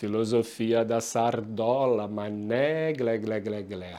Filosofia da sardola, mané, glé, glé, glé, glé.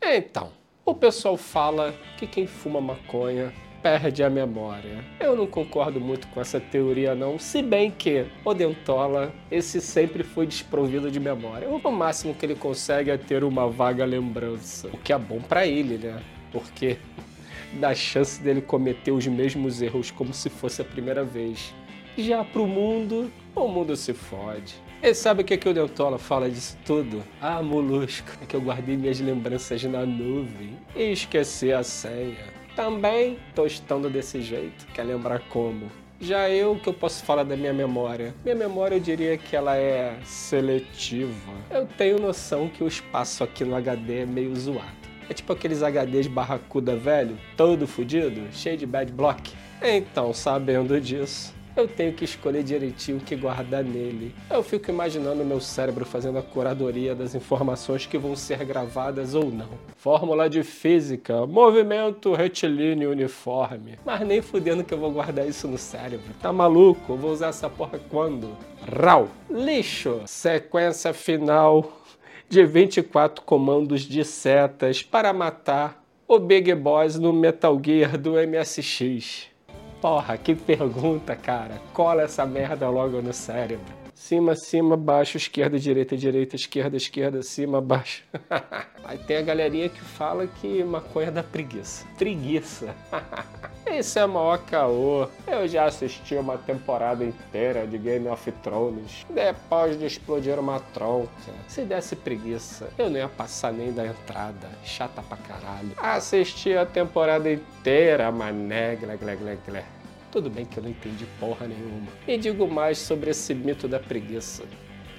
Então, o pessoal fala que quem fuma maconha perde a memória. Eu não concordo muito com essa teoria não, se bem que o Dentola, esse sempre foi desprovido de memória. O máximo que ele consegue é ter uma vaga lembrança, o que é bom para ele, né? Porque dá chance dele cometer os mesmos erros como se fosse a primeira vez. Já pro mundo, o mundo se fode. E sabe o que, que o Dentola fala disso tudo? Ah, molusco, é que eu guardei minhas lembranças na nuvem e esqueci a senha. Também tô estando desse jeito, quer lembrar como? Já eu que eu posso falar da minha memória. Minha memória eu diria que ela é seletiva. Eu tenho noção que o espaço aqui no HD é meio zoado. É tipo aqueles HDs barracuda velho, todo fodido, cheio de bad block. Então, sabendo disso, eu tenho que escolher direitinho o que guardar nele. Eu fico imaginando meu cérebro fazendo a curadoria das informações que vão ser gravadas ou não. Fórmula de física, movimento retilíneo uniforme. Mas nem fudendo que eu vou guardar isso no cérebro. Tá maluco? Eu vou usar essa porra quando? Rau. Lixo. Sequência final de 24 comandos de setas para matar o Big Boss no Metal Gear do MSX. Porra, que pergunta, cara. Cola essa merda logo no cérebro. Cima, cima, baixo, esquerda, direita, direita, esquerda, esquerda, cima, baixo. Aí tem a galerinha que fala que maconha dá preguiça. Preguiça. Isso é maior caô. Eu já assisti uma temporada inteira de Game of Thrones depois de explodir uma tronca. Se desse preguiça, eu não ia passar nem da entrada. Chata pra caralho. Assisti a temporada inteira, mané, glé, glé, glé, glé. Tudo bem que eu não entendi porra nenhuma. E digo mais sobre esse mito da preguiça.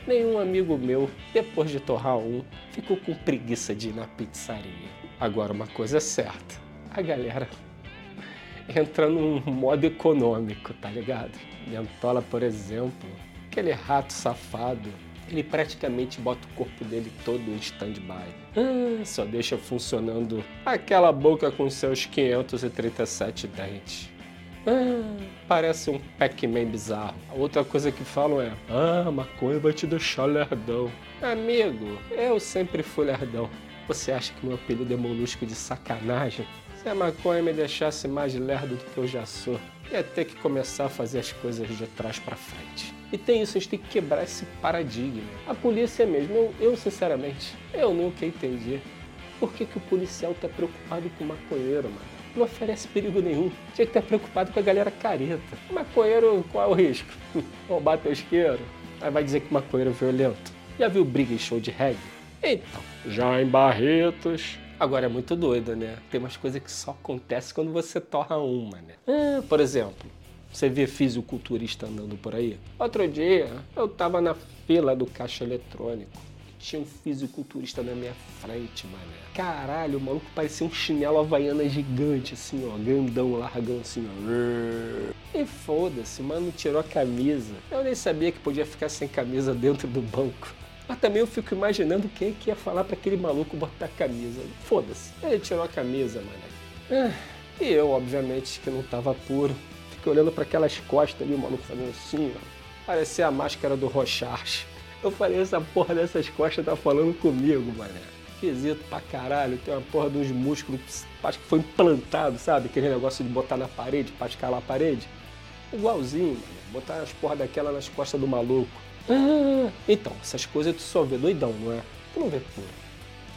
Nenhum amigo meu, depois de torrar um, ficou com preguiça de ir na pizzaria. Agora, uma coisa é certa: a galera entra num modo econômico, tá ligado? Mentola, por exemplo, aquele rato safado, ele praticamente bota o corpo dele todo em stand-by. Ah, só deixa funcionando aquela boca com seus 537 dentes. Ah, parece um Pac-Man bizarro. Outra coisa que falam é: Ah, maconha vai te deixar lerdão. Amigo, eu sempre fui lerdão. Você acha que meu apelido é molusco de sacanagem? Se a maconha me deixasse mais lerdo do que eu já sou, ia ter que começar a fazer as coisas de trás para frente. E tem isso, a gente tem que quebrar esse paradigma. A polícia mesmo, eu, eu sinceramente, eu nunca entendi. Por que, que o policial tá preocupado com o maconheiro, mano? Não oferece perigo nenhum. Tinha que estar preocupado com a galera careta. Maconheiro, qual é o risco? Roubar teu isqueiro? Aí vai dizer que maconheiro é violento. Já viu briga em show de reggae? Então, já em Barretos, Agora é muito doido, né? Tem umas coisas que só acontecem quando você torra uma, né? Ah, por exemplo, você vê fisiculturista andando por aí? Outro dia, eu tava na fila do caixa eletrônico. Tinha um fisiculturista na minha frente, mané. Caralho, o maluco parecia um chinelo havaiana gigante, assim, ó. Grandão, largão, assim, ó. E foda-se, mano, tirou a camisa. Eu nem sabia que podia ficar sem camisa dentro do banco. Mas também eu fico imaginando quem que ia falar para aquele maluco botar a camisa. Foda-se. Ele tirou a camisa, mano. Ah, e eu, obviamente, que não tava puro. Fiquei olhando para aquelas costas ali, o maluco fazendo assim, ó. Parecia a máscara do Rochard. Eu falei, essa porra dessas costas tá falando comigo, mané. Esquisito pra caralho. Tem uma porra dos músculos, acho que foi implantado, sabe? Aquele negócio de botar na parede, pra escalar a parede. Igualzinho, mano. Botar as porra daquela nas costas do maluco. Ah, então, essas coisas tu só vê doidão, não é? Tu não vê puro.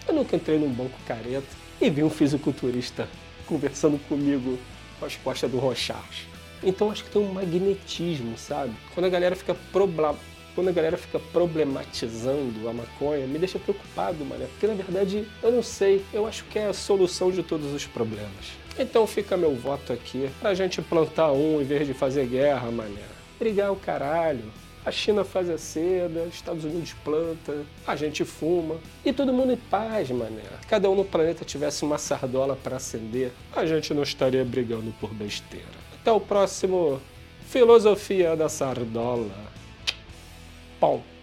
Eu nunca entrei num banco careta e vi um fisiculturista conversando comigo com as costas do Rochard. Então acho que tem um magnetismo, sabe? Quando a galera fica problema, quando a galera fica problematizando a maconha, me deixa preocupado, mano. Porque na verdade eu não sei, eu acho que é a solução de todos os problemas. Então fica meu voto aqui pra gente plantar um em vez de fazer guerra, mané. Brigar o caralho. A China faz a seda, os Estados Unidos planta, a gente fuma e todo mundo em paz, mané. Cada um no planeta tivesse uma sardola para acender, a gente não estaria brigando por besteira. Até o próximo Filosofia da Sardola. Pão.